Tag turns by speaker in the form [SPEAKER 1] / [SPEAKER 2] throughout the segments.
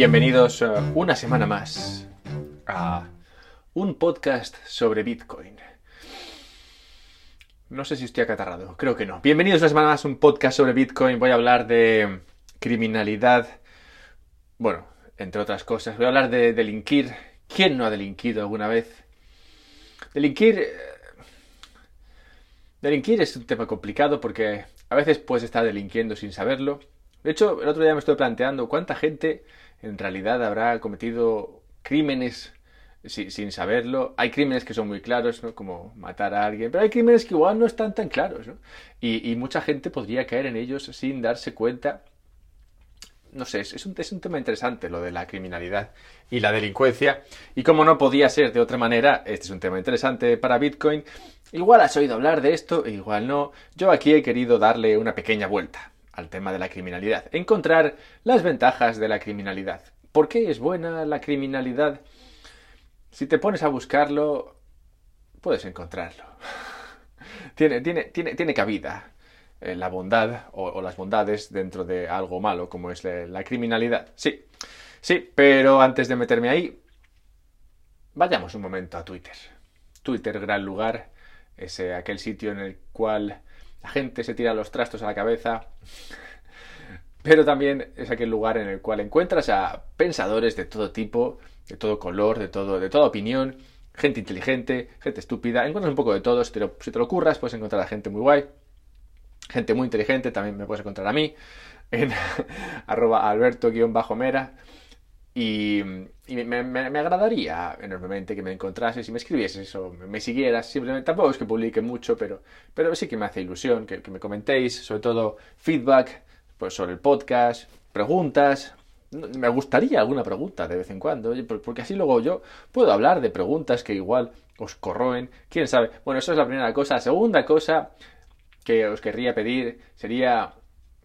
[SPEAKER 1] Bienvenidos uh, una semana más a un podcast sobre Bitcoin. No sé si estoy acatarrado, creo que no. Bienvenidos una semana más a un podcast sobre Bitcoin. Voy a hablar de criminalidad, bueno, entre otras cosas. Voy a hablar de delinquir. ¿Quién no ha delinquido alguna vez? Delinquir... eh, Delinquir es un tema complicado porque a veces puedes estar delinquiendo sin saberlo. De hecho, el otro día me estoy planteando cuánta gente en realidad habrá cometido crímenes si- sin saberlo. Hay crímenes que son muy claros, ¿no? Como matar a alguien, pero hay crímenes que igual no están tan claros, ¿no? Y, mucha gente podría caer en ellos sin darse cuenta. No sé, es es un, es un tema interesante lo de la criminalidad y la delincuencia. Y como no podía ser de otra manera, este es un tema interesante para Bitcoin. Igual has oído hablar de esto, igual no. Yo aquí he querido darle una pequeña vuelta al tema de la criminalidad. Encontrar las ventajas de la criminalidad. ¿Por qué es buena la criminalidad? Si te pones a buscarlo, puedes encontrarlo. Tiene, tiene, tiene, tiene cabida eh, la bondad o, las bondades dentro de algo malo como es la, la criminalidad. Sí, sí, pero antes de meterme ahí, vayamos un momento a Twitter. Twitter, gran lugar, es aquel sitio en el cual la gente se tira los trastos a la cabeza, pero también es aquel lugar en el cual encuentras a pensadores de todo tipo, de todo color, de, todo, de toda opinión, gente inteligente, gente estúpida, encuentras un poco de todo, si te lo, si te lo curras puedes encontrar a gente muy guay, gente muy inteligente, también me puedes encontrar a mí, en arroba alberto-mera, y, y me, agradaría enormemente que me encontrases y me escribieses o me, siguieras. Simplemente tampoco es que publique mucho, pero, pero sí que me hace ilusión que, que me comentéis, sobre todo feedback pues, sobre el podcast, preguntas. Me gustaría alguna pregunta de vez en cuando, porque así luego yo puedo hablar de preguntas que igual os corroen. Quién sabe. Bueno, eso es la primera cosa. La segunda cosa que os querría pedir sería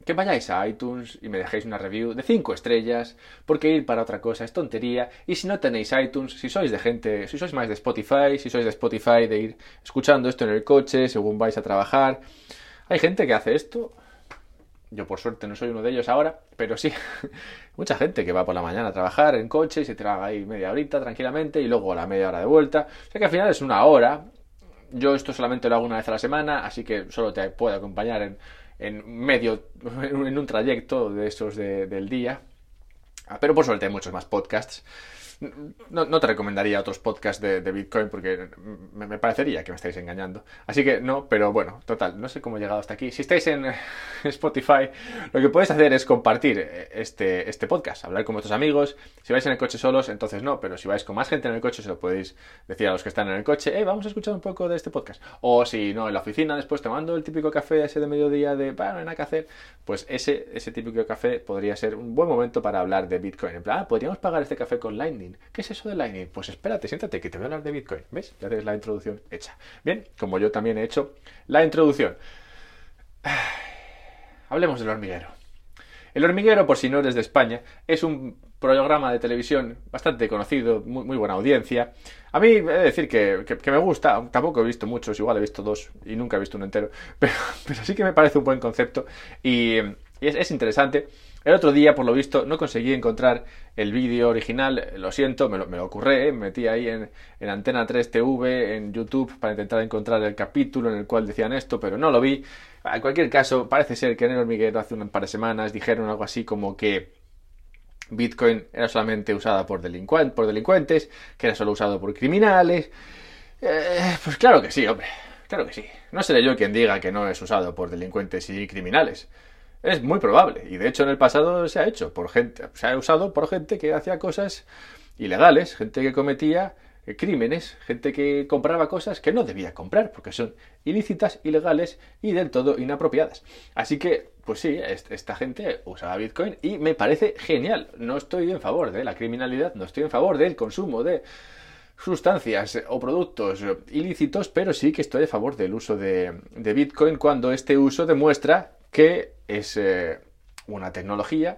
[SPEAKER 1] que vayáis a iTunes y me dejéis una review de 5 estrellas, porque ir para otra cosa es tontería. Y si no tenéis iTunes, si sois de gente, si sois más de Spotify, si sois de Spotify, de ir escuchando esto en el coche según vais a trabajar. Hay gente que hace esto. Yo por suerte no soy uno de ellos ahora, pero sí, mucha gente que va por la mañana a trabajar en coche y se traga ahí media horita tranquilamente y luego a la media hora de vuelta. O sea que al final es una hora, yo esto solamente lo hago una vez a la semana, así que solo te puedo acompañar en, en medio, en un trayecto de esos de- del día. Ah, Pero por suerte hay muchos más podcasts. No, te recomendaría otros podcasts de, Bitcoin porque me, parecería que me estáis engañando. Así que no, pero bueno, total, no sé cómo he llegado hasta aquí. Si estáis en Spotify, lo que podéis hacer es compartir eh, este, este podcast, hablar con vuestros amigos. Si vais en el coche solos, entonces no, pero si vais con más gente en el coche, se lo podéis decir a los que están en el coche, eh, vamos a escuchar un poco de este podcast. O si no, en la oficina, después tomando el típico café ese de mediodía de, bueno, no hay nada que hacer, pues ese, ese típico café podría ser un buen momento para hablar de Bitcoin. En plan, ah, podríamos pagar este café con Lightning. ¿Qué es eso de Lightning? Pues espérate, siéntate, que te voy a hablar de Bitcoin. ¿Ves? Ya tienes la introducción hecha. Bien, como yo también he hecho la introducción. Hablemos del hormiguero. El hormiguero, por si no eres de España, es un programa de televisión bastante conocido, muy, buena audiencia. A mí he de decir que, me gusta, tampoco he visto muchos, igual he visto dos y nunca he visto uno entero, pero, sí que me parece un buen concepto y, es interesante. El otro día, por lo visto, no conseguí encontrar el vídeo original, lo siento, me lo, me lo ocurré, ¿eh? me metí ahí en, en Antena 3 TV, en YouTube, para intentar encontrar el capítulo en el cual decían esto, pero no lo vi. En cualquier caso, parece ser que en el hormiguero hace un par de semanas dijeron algo así como que Bitcoin era solamente usada por, por delincuentes, que era solo usado por criminales. Eh, pues claro que sí, hombre. Claro que sí. No seré yo quien diga que no es usado por delincuentes y criminales. Es muy probable. Y de hecho en el pasado se ha hecho por gente, se ha usado por gente que hacía cosas ilegales, gente que cometía eh, crímenes, gente que compraba cosas que no debía comprar porque son ilícitas, ilegales y del todo inapropiadas. Así que, pues sí, est- esta gente usaba Bitcoin y me parece genial. No estoy en favor de la criminalidad, no estoy en favor del consumo de sustancias o productos ilícitos, pero sí que estoy a favor del uso de, de Bitcoin cuando este uso demuestra que es eh, una tecnología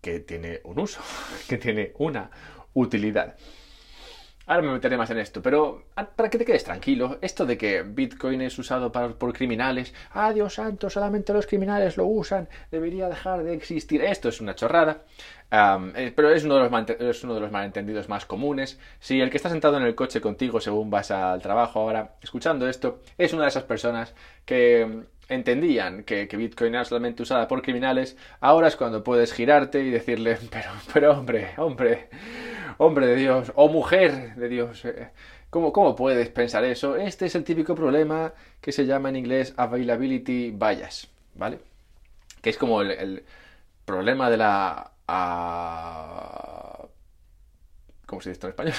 [SPEAKER 1] que tiene un uso, que tiene una utilidad. Ahora me meteré más en esto, pero ah, para que te quedes tranquilo, esto de que Bitcoin es usado por criminales, ah, Dios santo, solamente los criminales lo usan, debería dejar de existir. Esto es una chorrada, eh, pero es uno, de los es uno de los malentendidos más comunes. Si el que está sentado en el coche contigo según vas al trabajo ahora, escuchando esto, es una de esas personas que entendían que, Bitcoin era solamente usada por criminales, ahora es cuando puedes girarte y decirle, pero, pero hombre, hombre, hombre de Dios, o mujer de Dios, eh, ¿cómo, ¿cómo puedes pensar eso? Este es el típico problema que se llama en inglés availability bias, ¿vale? Que es como el, problema de la... ¿Cómo se dice esto en español?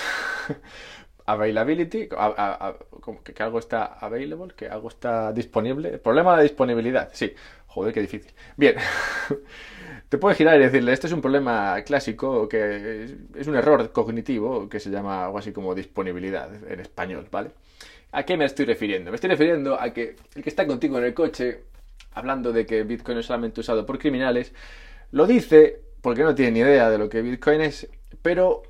[SPEAKER 1] availability, que, algo está available, que algo está disponible. Problema de disponibilidad, sí. Joder, qué difícil. Bien. Te puedes girar y decirle, este es un problema clásico, que es un error cognitivo, que se llama algo así como disponibilidad en español, ¿vale? ¿A qué me estoy refiriendo? Me estoy refiriendo a que el que está contigo en el coche, hablando de que Bitcoin es solamente usado por criminales, lo dice porque no tiene ni idea de lo que Bitcoin es, pero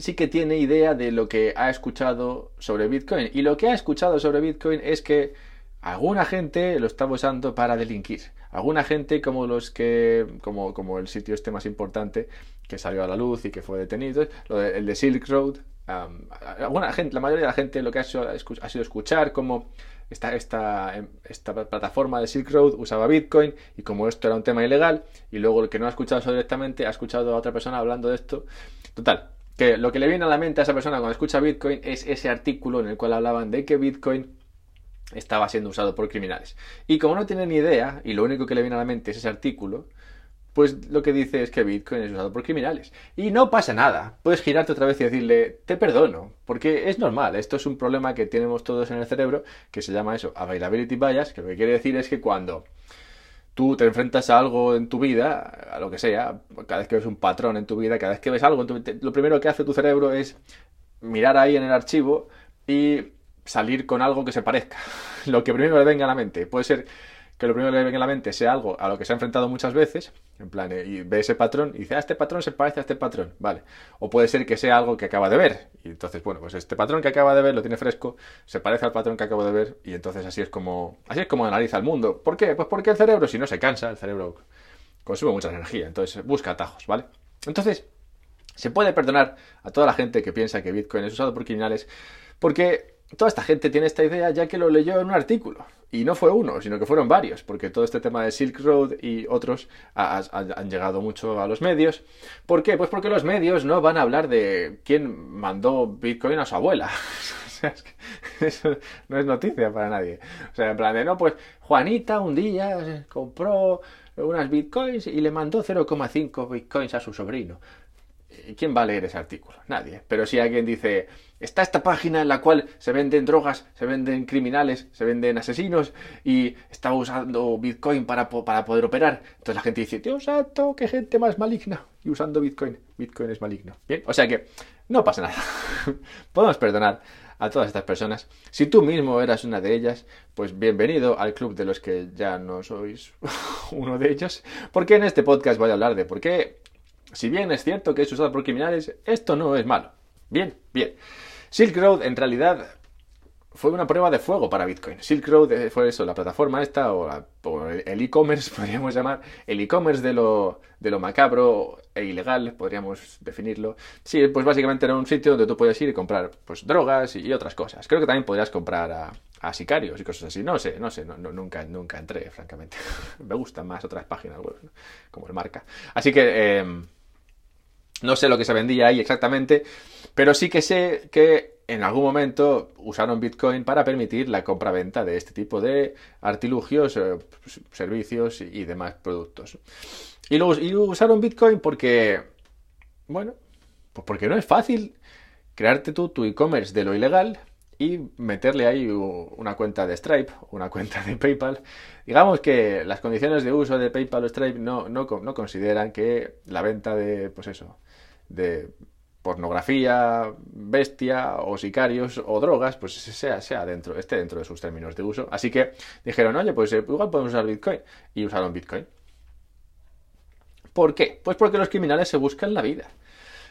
[SPEAKER 1] sí que tiene idea de lo que ha escuchado sobre Bitcoin. Y lo que ha escuchado sobre Bitcoin es que alguna gente lo está usando para delinquir. Alguna gente como los que, como, como el sitio este más importante que salió a la luz y que fue detenido, el de Silk Road, alguna gente, la mayoría de la gente lo que ha sido, ha sido escuchar cómo esta, esta, esta, plataforma de Silk Road usaba Bitcoin y como esto era un tema ilegal y luego el que no ha escuchado eso directamente ha escuchado a otra persona hablando de esto. Total, que lo que le viene a la mente a esa persona cuando escucha Bitcoin es ese artículo en el cual hablaban de que Bitcoin estaba siendo usado por criminales. Y como no tiene ni idea, y lo único que le viene a la mente es ese artículo, pues lo que dice es que Bitcoin es usado por criminales. Y no pasa nada. Puedes girarte otra vez y decirle, te perdono, porque es normal. Esto es un problema que tenemos todos en el cerebro, que se llama eso, availability bias, que lo que quiere decir es que cuando tú te enfrentas a algo en tu vida, a lo que sea, cada vez que ves un patrón en tu vida, cada vez que ves algo, lo primero que hace tu cerebro es mirar ahí en el archivo y salir con algo que se parezca. Lo que primero le venga a la mente. Puede ser que lo primero que le venga a la mente sea algo a lo que se ha enfrentado muchas veces, en plan, eh, y ve ese patrón y dice, ah, este patrón se parece a este patrón, vale. O puede ser que sea algo que acaba de ver, y entonces, bueno, pues este patrón que acaba de ver lo tiene fresco, se parece al patrón que acabo de ver, y entonces así es como, así es como analiza el mundo. ¿Por qué? Pues porque el cerebro, si no se cansa, el cerebro consume mucha energía, entonces busca atajos, ¿vale? Entonces, se puede perdonar a toda la gente que piensa que Bitcoin es usado por criminales, porque toda esta gente tiene esta idea ya que lo leyó en un artículo. Y no fue uno, sino que fueron varios, porque todo este tema de Silk Road y otros han llegado mucho a los medios. ¿Por qué? Pues porque los medios no van a hablar de quién mandó Bitcoin a su abuela. o sea, es eso no es noticia para nadie. O sea, en plan de, no, pues Juanita un día compró unas bitcoins y le mandó 0,5 bitcoins a su sobrino. ¿Quién va a leer ese artículo? Nadie. Pero si alguien dice, está esta página en la cual se venden drogas, se venden criminales, se venden asesinos y está usando Bitcoin para, para poder operar. Entonces la gente dice, Dios santo, qué gente más maligna. Y usando Bitcoin, Bitcoin es maligno. Bien, o sea que no pasa nada. Podemos perdonar a todas estas personas. Si tú mismo eras una de ellas, pues bienvenido al club de los que ya no sois uno de ellos. Porque en este podcast voy a hablar de por qué si bien es cierto que es usado por criminales, esto no es malo. Bien, bien. Silk Road en realidad fue una prueba de fuego para Bitcoin. Silk Road eh, fue eso, la plataforma esta, o, el e-commerce, podríamos llamar, el e-commerce de lo, de lo macabro e ilegal, podríamos definirlo. Sí, pues básicamente era un sitio donde tú podías ir y comprar pues, drogas y, otras cosas. Creo que también podrías comprar a, sicarios y cosas así. No sé, no sé, nunca, nunca entré, francamente. Me gustan más otras páginas web, como el marca. Así que... Em, no sé lo que se vendía ahí exactamente, pero sí que sé que en algún momento usaron Bitcoin para permitir la compra-venta de este tipo de artilugios, eh, servicios y demás productos. Y, luego, usaron Bitcoin porque, bueno, pues porque no es fácil crearte tú tu e-commerce de lo ilegal y meterle ahí una cuenta de Stripe, una cuenta de PayPal. Digamos que las condiciones de uso de PayPal o Stripe no, no consideran que la venta de, pues eso, de pornografía, bestia o sicarios o drogas, pues sea, sea dentro, esté dentro de sus términos de uso. Así que dijeron, oye, pues eh, igual podemos usar Bitcoin. Y usaron Bitcoin. ¿Por qué? Pues porque los criminales se buscan la vida.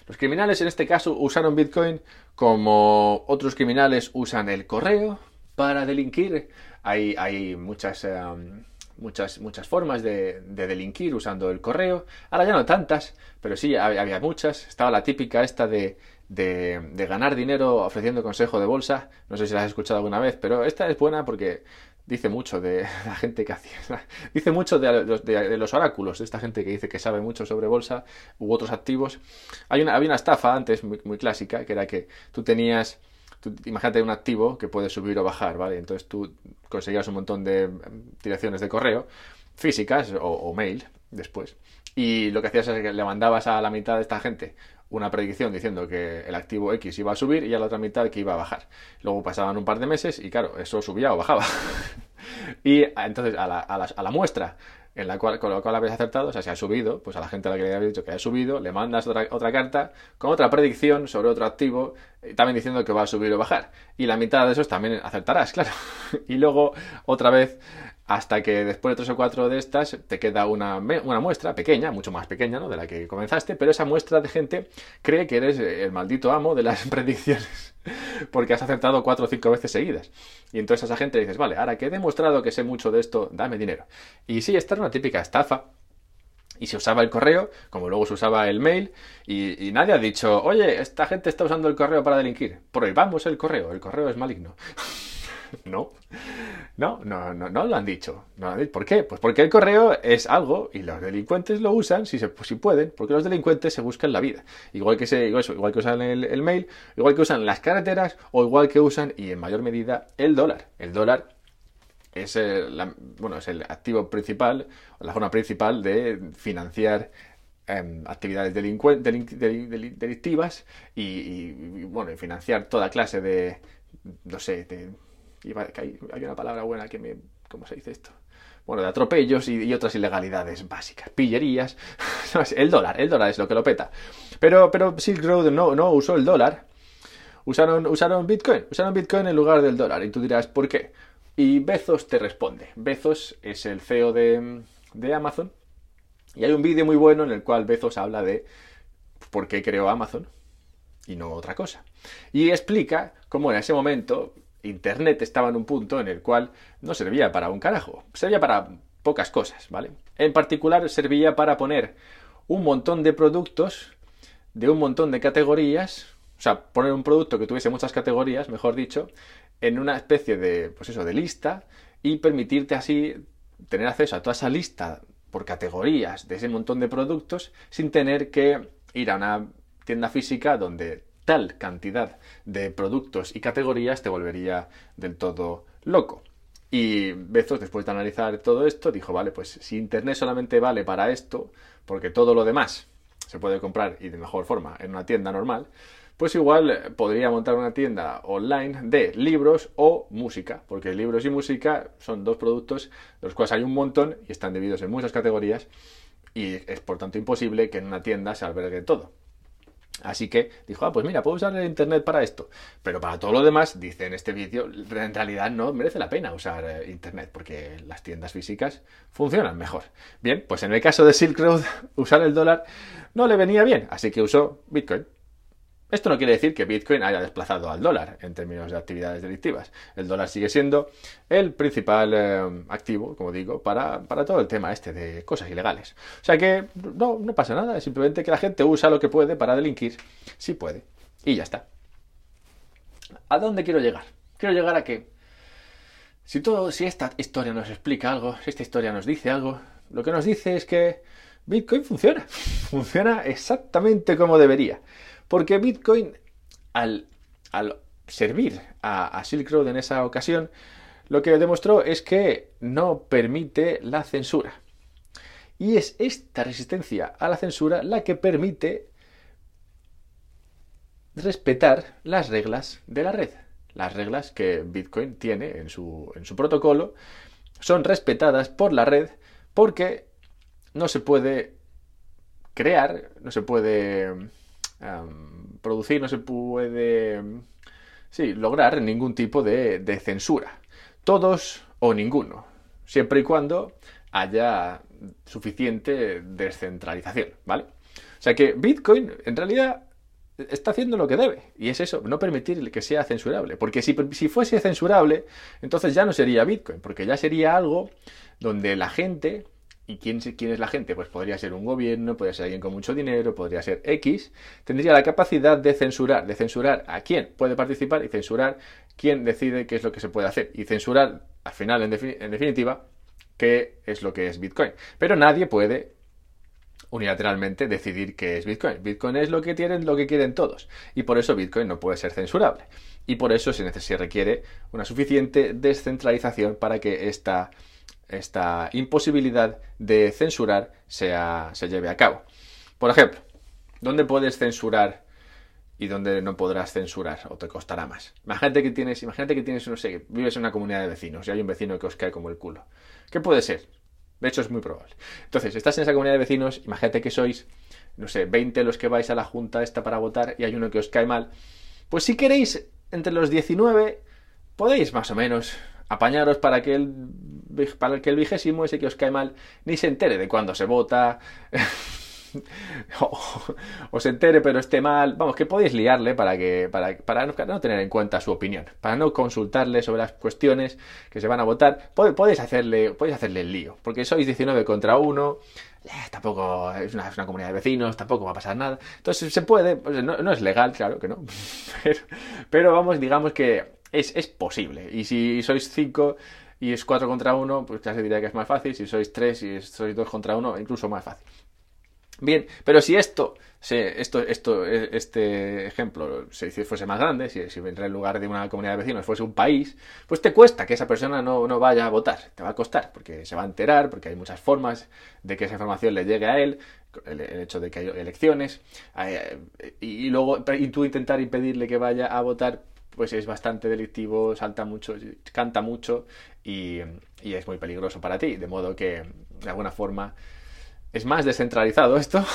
[SPEAKER 1] Los criminales en este caso usaron Bitcoin como otros criminales usan el correo para delinquir. Hay, hay muchas, em, muchas, muchas formas de, delinquir usando el correo. Ahora ya no tantas, pero sí había, muchas. Estaba la típica esta de, de, ganar dinero ofreciendo consejo de bolsa. No sé si la has escuchado alguna vez, pero esta es buena porque dice mucho de la gente que hacía. Dice mucho de de, los, oráculos, de esta gente que dice que sabe mucho sobre bolsa u otros activos. Hay una, había una estafa antes muy, muy clásica, que era que tú tenías. Imagínate un activo que puede subir o bajar, ¿vale? Entonces tú conseguías un montón de direcciones de correo físicas o, mail después. Y lo que hacías es que le mandabas a la mitad de esta gente una predicción diciendo que el activo X iba a subir y a la otra mitad que iba a bajar. Luego pasaban un par de meses y claro, eso subía o bajaba. y entonces a a, la, muestra en la cual, con la cual habías acertado, o sea, si ha subido, pues a la gente a la que le había dicho que ha subido, le mandas otra, otra carta con otra predicción sobre otro activo, eh, también diciendo que va a subir o bajar. Y la mitad de esos también acertarás, claro. y luego otra vez hasta que después de tres o cuatro de estas te queda una, muestra pequeña, mucho más pequeña ¿no? de la que comenzaste, pero esa muestra de gente cree que eres el maldito amo de las predicciones porque has acertado cuatro o cinco veces seguidas. Y entonces a esa gente le dices, vale, ahora que he demostrado que sé mucho de esto, dame dinero. Y sí, esta era una típica estafa. Y se usaba el correo, como luego se usaba el mail, y, y nadie ha dicho, oye, esta gente está usando el correo para delinquir. Prohibamos el correo, el correo es maligno. no. No, no, no, no lo han dicho. ¿Por qué? Pues porque el correo es algo y los delincuentes lo usan si, se, si pueden, porque los delincuentes se buscan la vida. Igual que, se, igual que usan el, mail, igual que usan las carreteras o igual que usan, y en mayor medida, el dólar. El dólar es el, bueno, es el activo principal, la forma principal de financiar em, actividades delictivas y, y, bueno, financiar toda clase de, no sé, de hay, una palabra buena que me... ¿Cómo se dice esto? Bueno, de atropellos y, otras ilegalidades básicas. Pillerías. el dólar, el dólar es lo que lo peta. Pero, pero Silk Road no, no usó el dólar. Usaron, usaron Bitcoin. Usaron Bitcoin en lugar del dólar. Y tú dirás, ¿por qué? Y Bezos te responde. Bezos es el CEO de, de Amazon. Y hay un vídeo muy bueno en el cual Bezos habla de por qué creó Amazon y no otra cosa. Y explica cómo en ese momento Internet estaba en un punto en el cual no servía para un carajo, servía para pocas cosas, ¿vale? En particular servía para poner un montón de productos de un montón de categorías, o sea, poner un producto que tuviese muchas categorías, mejor dicho, en una especie de, pues eso, de lista y permitirte así tener acceso a toda esa lista por categorías de ese montón de productos sin tener que ir a una tienda física donde tal cantidad de productos y categorías te volvería del todo loco. Y Bezos, después de analizar todo esto, dijo, vale, pues si Internet solamente vale para esto, porque todo lo demás se puede comprar y de mejor forma en una tienda normal, pues igual podría montar una tienda online de libros o música, porque libros y música son dos productos de los cuales hay un montón y están divididos en muchas categorías y es por tanto imposible que en una tienda se albergue todo. Así que dijo, ah, pues mira, puedo usar el Internet para esto. Pero para todo lo demás, dice en este vídeo, en realidad no merece la pena usar eh, Internet porque las tiendas físicas funcionan mejor. Bien, pues en el caso de Silk Road, usar el dólar no le venía bien, así que usó Bitcoin. Esto no quiere decir que Bitcoin haya desplazado al dólar en términos de actividades delictivas. El dólar sigue siendo el principal eh, activo, como digo, para, todo el tema este de cosas ilegales. O sea que no, no pasa nada, es simplemente que la gente usa lo que puede para delinquir, si puede, y ya está. ¿A dónde quiero llegar? Quiero llegar a que si todo, si esta historia nos explica algo, si esta historia nos dice algo, lo que nos dice es que Bitcoin funciona, funciona exactamente como debería. Porque Bitcoin, al, servir a, Silk Road en esa ocasión, lo que demostró es que no permite la censura. Y es esta resistencia a la censura la que permite respetar las reglas de la red. Las reglas que Bitcoin tiene en su, en su protocolo son respetadas por la red porque no se puede crear, no se puede producir, no se puede sí, lograr ningún tipo de, censura. Todos o ninguno, siempre y cuando haya suficiente descentralización, ¿vale? O sea que Bitcoin en realidad está haciendo lo que debe. Y es eso, no permitir que sea censurable. Porque si fuese censurable, entonces ya no sería Bitcoin, porque ya sería algo donde la gente ¿Y quién, quién, es la gente? Pues podría ser un gobierno, podría ser alguien con mucho dinero, podría ser X. Tendría la capacidad de censurar, de censurar a quién puede participar y censurar quién decide qué es lo que se puede hacer. Y censurar, al final, en, definitiva, qué es lo que es Bitcoin. Pero nadie puede unilateralmente decidir qué es Bitcoin. Bitcoin es lo que tienen, lo que quieren todos. Y por eso Bitcoin no puede ser censurable. Y por eso se requiere una suficiente descentralización para que esta esta imposibilidad de censurar sea, se lleve a cabo. Por ejemplo, ¿dónde puedes censurar y dónde no podrás censurar o te costará más? Imagínate que tienes, imagínate que tienes, no sé, vives en una comunidad de vecinos y hay un vecino que os cae como el culo. ¿Qué puede ser? De hecho, es muy probable. Entonces, estás en esa comunidad de vecinos, imagínate que sois, no sé, 20 los que vais a la junta esta para votar y hay uno que os cae mal. Pues si queréis, entre los 19, podéis más o menos apañaros para que el, para que el vigésimo, ese que os cae mal, ni se entere de cuándo se vota. o, se entere pero esté mal. Vamos, que podéis liarle para que para, para, no, tener en cuenta su opinión, para no consultarle sobre las cuestiones que se van a votar. Podéis hacerle, podéis hacerle el lío, porque sois 19 contra 1. Eh, tampoco es una, comunidad de vecinos, tampoco va a pasar nada. Entonces se puede, no, es legal, claro que no. pero vamos, digamos que es, posible. Y si sois 5 y es 4 contra 1, pues ya se diría que es más fácil. Si sois 3 y sois 2 contra 1, incluso más fácil. Bien, pero si esto, esto, esto, este ejemplo si fuese más grande, si, si en lugar de una comunidad de vecinos fuese un país, pues te cuesta que esa persona no, no, vaya a votar, te va a costar, porque se va a enterar, porque hay muchas formas de que esa información le llegue a él, el, hecho de que hay elecciones, eh, y luego y tú intentar impedirle que vaya a votar, pues es bastante delictivo, salta mucho, canta mucho y, es muy peligroso para ti. De modo que, de alguna forma, es más descentralizado esto.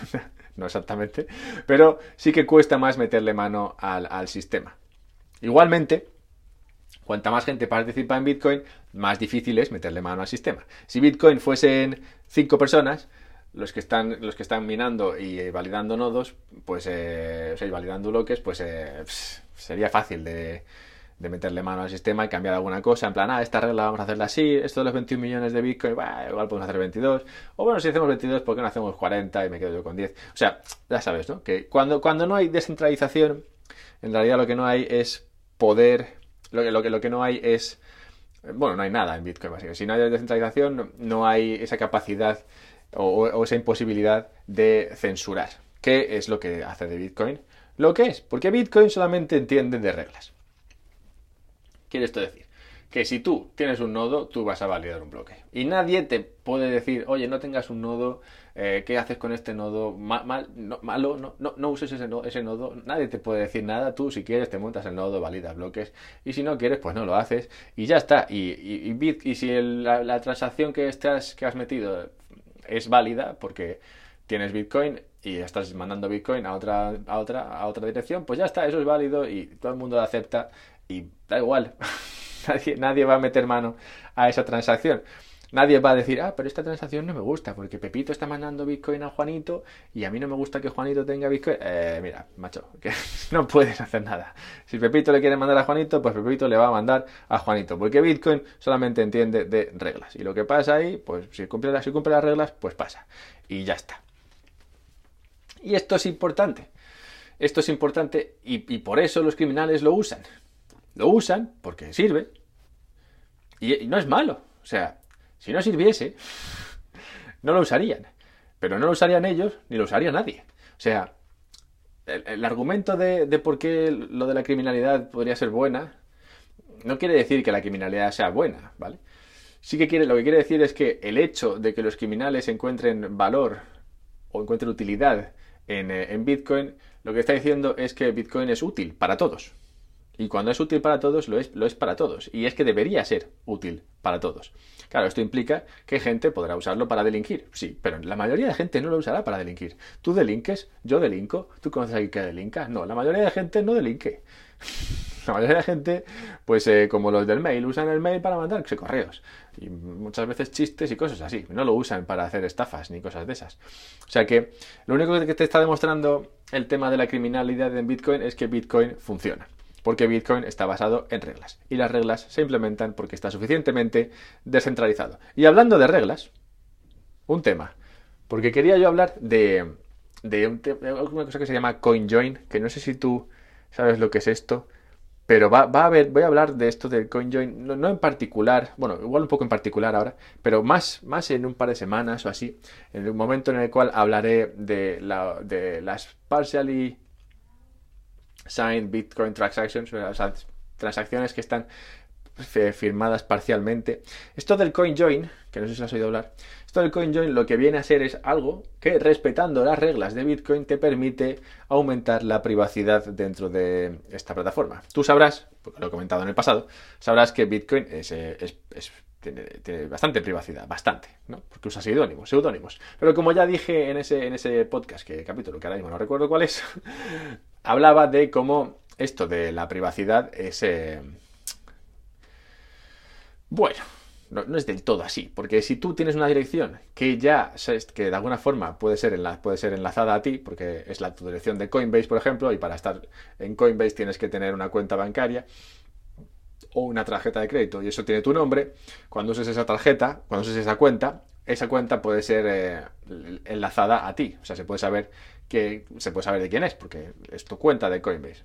[SPEAKER 1] no exactamente, pero sí que cuesta más meterle mano al, sistema. Igualmente, cuanta más gente participa en Bitcoin, más difícil es meterle mano al sistema. Si Bitcoin fuesen cinco personas, los que están, los que están minando y validando nodos, pues, eh, o sea, y validando bloques, pues eh, sería fácil de, meterle mano al sistema y cambiar alguna cosa. En plan, ah, esta regla vamos a hacerla así, esto de los 21 millones de Bitcoin, igual podemos hacer 22. O bueno, si hacemos 22, ¿por qué no hacemos 40 y me quedo yo con 10? O sea, ya sabes, ¿no? Que cuando, cuando no hay descentralización, en realidad lo que no hay es poder, lo que, lo que, lo que no hay es... Bueno, no hay nada en Bitcoin, básicamente. Si no hay descentralización, no hay esa capacidad o esa imposibilidad de censurar. ¿Qué es lo que hace de Bitcoin? Lo que es, porque Bitcoin solamente entiende de reglas. Quiere esto decir que si tú tienes un nodo, tú vas a validar un bloque. Y nadie te puede decir, oye, no tengas un nodo, eh, ¿qué haces con este nodo? mal, malo, no, no, no uses ese nodo, ese nodo. Nadie te puede decir nada. Tú, si quieres, te montas el nodo, validas bloques. Y si no quieres, pues no lo haces. Y ya está. Y, si la, transacción que, estás, que has metido es válida, porque tienes Bitcoin, y estás mandando Bitcoin a otra, a otra, a otra dirección, pues ya está, eso es válido y todo el mundo lo acepta y da igual. nadie, nadie va a meter mano a esa transacción. Nadie va a decir, ah, pero esta transacción no me gusta, porque Pepito está mandando Bitcoin a Juanito y a mí no me gusta que Juanito tenga Bitcoin. Eh, mira, macho, que no puedes hacer nada. Si Pepito le quiere mandar a Juanito, pues Pepito le va a mandar a Juanito, porque Bitcoin solamente entiende de reglas. Y lo que pasa ahí, pues si cumple, si cumple las reglas, pues pasa. Y ya está. Y esto es importante. Esto es importante y, por eso los criminales lo usan. Lo usan porque sirve. Y, no es malo. O sea, si no sirviese, no lo usarían. Pero no lo usarían ellos ni lo usaría nadie. O sea, el, argumento de, de, por qué lo de la criminalidad podría ser buena no quiere decir que la criminalidad sea buena, ¿vale? Sí que quiere, lo que quiere decir es que el hecho de que los criminales encuentren valor o encuentren utilidad eh, en, Bitcoin, lo que está diciendo es que Bitcoin es útil para todos. Y cuando es útil para todos, lo es, lo es para todos. Y es que debería ser útil para todos. Claro, esto implica que gente podrá usarlo para delinquir. Sí, pero la mayoría de gente no lo usará para delinquir. Tú delinques, yo delinco, tú conoces a alguien que delinca. No, la mayoría de gente no delinque. La mayoría de gente, pues eh, como los del mail, usan el mail para mandarse correos. Y muchas veces chistes y cosas así. No lo usan para hacer estafas ni cosas de esas. O sea que lo único que te está demostrando el tema de la criminalidad en Bitcoin es que Bitcoin funciona. Porque Bitcoin está basado en reglas. Y las reglas se implementan porque está suficientemente descentralizado. Y hablando de reglas, un tema. Porque quería yo hablar de, de una cosa que se llama CoinJoin, que no sé si tú sabes lo que es esto, pero va, a haber, voy a hablar de esto del CoinJoin, no, en particular, bueno, igual un poco en particular ahora, pero más, más en un par de semanas o así, en el momento en el cual hablaré de, la, de las partially signed Bitcoin transactions, o sea, transacciones que están firmadas parcialmente. Esto del CoinJoin, que no sé si has oído hablar, esto del CoinJoin lo que viene a ser es algo que respetando las reglas de Bitcoin te permite aumentar la privacidad dentro de esta plataforma. Tú sabrás, porque lo he comentado en el pasado, sabrás que Bitcoin es, tiene, bastante privacidad, bastante, ¿no? Porque usa seudónimos, seudónimos. Pero como ya dije en ese, en ese podcast, que capítulo que ahora mismo no recuerdo cuál es, hablaba de cómo esto de la privacidad es... Eh, bueno, no, es del todo así, porque si tú tienes una dirección que ya que de alguna forma puede ser, puede ser enlazada a ti, porque es la tu dirección de Coinbase, por ejemplo, y para estar en Coinbase tienes que tener una cuenta bancaria o una tarjeta de crédito y eso tiene tu nombre, cuando uses esa tarjeta, cuando uses esa cuenta, esa cuenta puede ser eh, enlazada a ti, o sea, se puede saber que se puede saber de quién es, porque es tu cuenta de Coinbase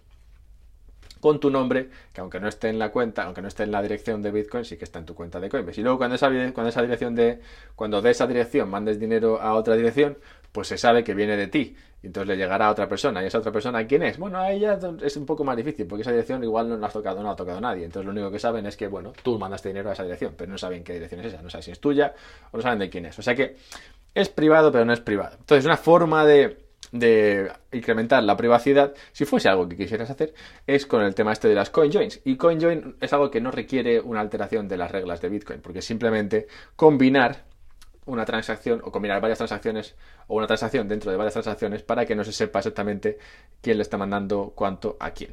[SPEAKER 1] con tu nombre, que aunque no esté en la cuenta, aunque no esté en la dirección de Bitcoin, sí que está en tu cuenta de Coinbase. Y luego cuando esa, cuando esa dirección de, cuando de esa dirección mandes dinero a otra dirección, pues se sabe que viene de ti. Y entonces le llegará a otra persona. ¿Y esa otra persona quién es? Bueno, a ella es un poco más difícil, porque esa dirección igual no la has tocado, no ha tocado nadie. Entonces lo único que saben es que, bueno, tú mandaste dinero a esa dirección, pero no saben qué dirección es esa, no saben si es tuya o no saben de quién es. O sea que es privado, pero no es privado. Entonces, una forma de de incrementar la privacidad, si fuese algo que quisieras hacer, es con el tema este de las CoinJoins. Y CoinJoin es algo que no requiere una alteración de las reglas de Bitcoin, porque simplemente combinar una transacción o combinar varias transacciones o una transacción dentro de varias transacciones para que no se sepa exactamente quién le está mandando cuánto a quién.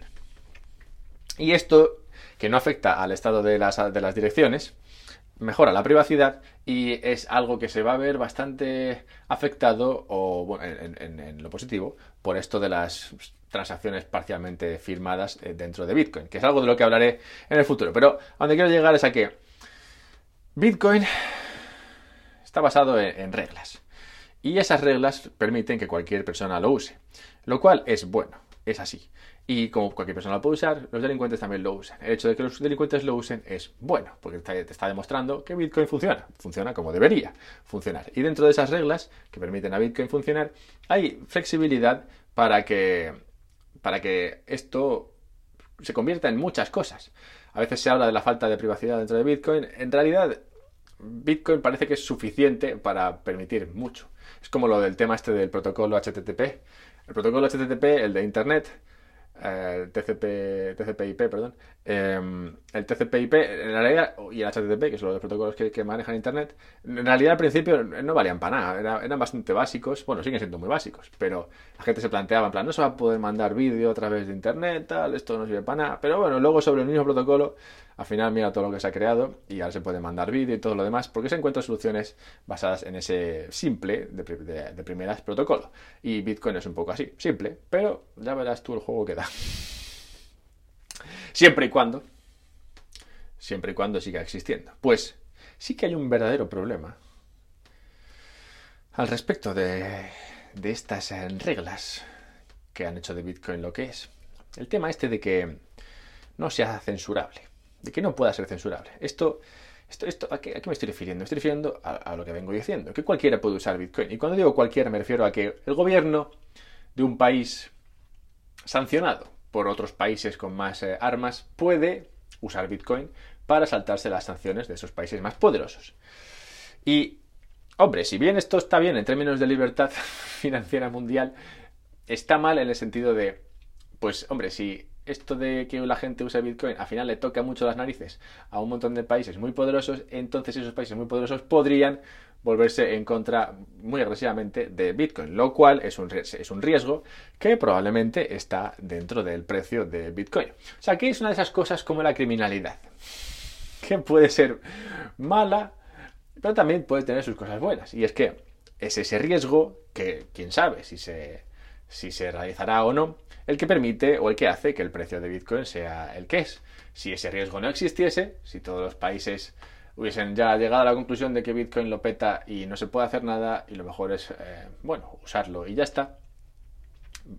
[SPEAKER 1] Y esto, que no afecta al estado de las, de las direcciones, mejora la privacidad y es algo que se va a ver bastante afectado o bueno, en, lo positivo por esto de las transacciones parcialmente firmadas eh, dentro de Bitcoin, que es algo de lo que hablaré en el futuro. Pero donde quiero llegar es a que Bitcoin está basado en reglas y esas reglas permiten que cualquier persona lo use, lo cual es bueno, es así. Y como cualquier persona lo puede usar, los delincuentes también lo usan. El hecho de que los delincuentes lo usen es bueno, porque te está demostrando que Bitcoin funciona, funciona como debería funcionar. Y dentro de esas reglas que permiten a Bitcoin funcionar, hay flexibilidad para que, para que esto se convierta en muchas cosas. A veces se habla de la falta de privacidad dentro de Bitcoin. En realidad, Bitcoin parece que es suficiente para permitir mucho. Es como lo del tema este del protocolo HTTP. El protocolo HTTP, el de Internet, eh, TCP, TCP/IP, perdón, em, el TCP/IP en realidad y el HTTP, que son los protocolos que, manejan Internet, en realidad al principio no valían para nada, eran bastante básicos, bueno, siguen siendo muy básicos, pero la gente se planteaba en plan, no se va a poder mandar vídeo a través de Internet, tal, esto no sirve para nada, pero bueno, luego sobre el mismo protocolo al final mira todo lo que se ha creado y ahora se puede mandar vídeo y todo lo demás, porque se encuentran soluciones basadas en ese simple de, primeras protocolo. Y Bitcoin es un poco así, simple, pero ya verás tú el juego que da. Siempre y cuando, siempre y cuando siga existiendo. Pues sí que hay un verdadero problema al respecto de, de estas reglas que han hecho de Bitcoin lo que es. El tema este de que no sea censurable de que no pueda ser censurable. Esto, esto, esto ¿a, qué, me estoy refiriendo? Me estoy refiriendo a, lo que vengo diciendo, que cualquiera puede usar Bitcoin. Y cuando digo cualquiera me refiero a que el gobierno de un país sancionado por otros países con más eh, armas puede usar Bitcoin para saltarse las sanciones de esos países más poderosos. Y, hombre, si bien esto está bien en términos de libertad financiera mundial, está mal en el sentido de, pues, hombre, si esto de que la gente use Bitcoin al final le toca mucho las narices a un montón de países muy poderosos, entonces esos países muy poderosos podrían volverse en contra muy agresivamente de Bitcoin, lo cual es un, es un riesgo que probablemente está dentro del precio de Bitcoin. O sea, que es una de esas cosas como la criminalidad, que puede ser mala, pero también puede tener sus cosas buenas. Y es que es ese riesgo que, quién sabe si se, si se realizará o no, el que permite o el que hace que el precio de Bitcoin sea el que es. Si ese riesgo no existiese, si todos los países hubiesen ya llegado a la conclusión de que Bitcoin lo peta y no se puede hacer nada y lo mejor es, eh, bueno, usarlo y ya está,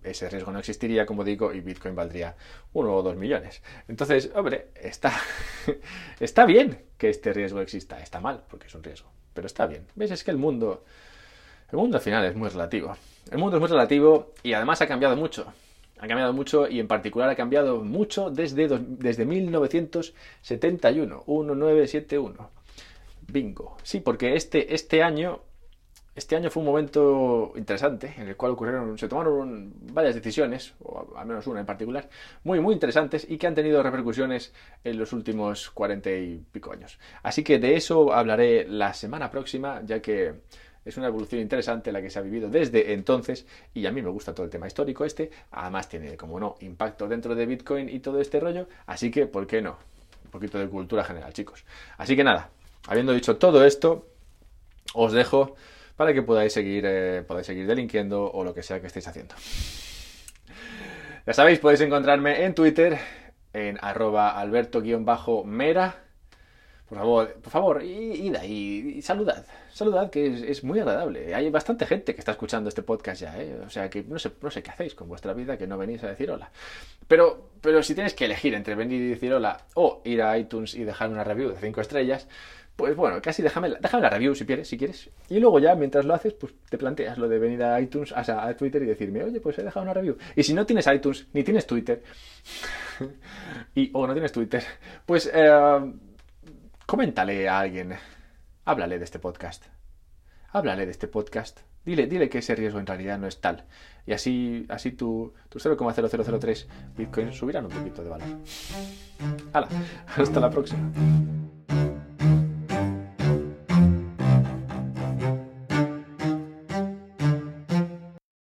[SPEAKER 1] ese riesgo no existiría, como digo, y Bitcoin valdría uno o dos millones. Entonces, hombre, está, está bien que este riesgo exista. Está mal, porque es un riesgo, pero está bien. ¿Ves? Es que el mundo, el mundo al final es muy relativo. El mundo es muy relativo y además ha cambiado mucho. Ha cambiado mucho y en particular ha cambiado mucho desde, desde 1971, 1971. Bingo. Sí, porque este, este año este año fue un momento interesante en el cual ocurrieron, se tomaron varias decisiones, o al menos una en particular, muy, muy interesantes y que han tenido repercusiones en los últimos cuarenta y pico años. Así que de eso hablaré la semana próxima, ya que es una evolución interesante la que se ha vivido desde entonces y a mí me gusta todo el tema histórico este. Además tiene, como no, impacto dentro de Bitcoin y todo este rollo. Así que, ¿por qué no? Un poquito de cultura general, chicos. Así que nada, habiendo dicho todo esto, os dejo para que podáis seguir, eh, podáis seguir delinquiendo o lo que sea que estéis haciendo. Ya sabéis, podéis encontrarme en Twitter en arroba alberto-mera. Por favor, por favor, id ahí saludad. Saludad, que es, muy agradable. Hay bastante gente que está escuchando este podcast ya, ¿eh? O sea que no sé, no sé qué hacéis con vuestra vida que no venís a decir hola. Pero, pero si tienes que elegir entre venir y decir hola o ir a iTunes y dejar una review de 5 estrellas, pues bueno, casi déjame, déjame la review si quieres, si quieres. Y luego ya, mientras lo haces, pues te planteas lo de venir a iTunes, o sea, a Twitter y decirme, oye, pues he dejado una review. Y si no tienes iTunes, ni tienes Twitter, y, o no tienes Twitter, pues eh, coméntale a alguien, háblale de este podcast. Háblale de este podcast. Dile, dile que ese riesgo en realidad no es tal. Y así, así tu, tu 0,0003 Bitcoin subirán un poquito de valor. Hala, hasta la próxima.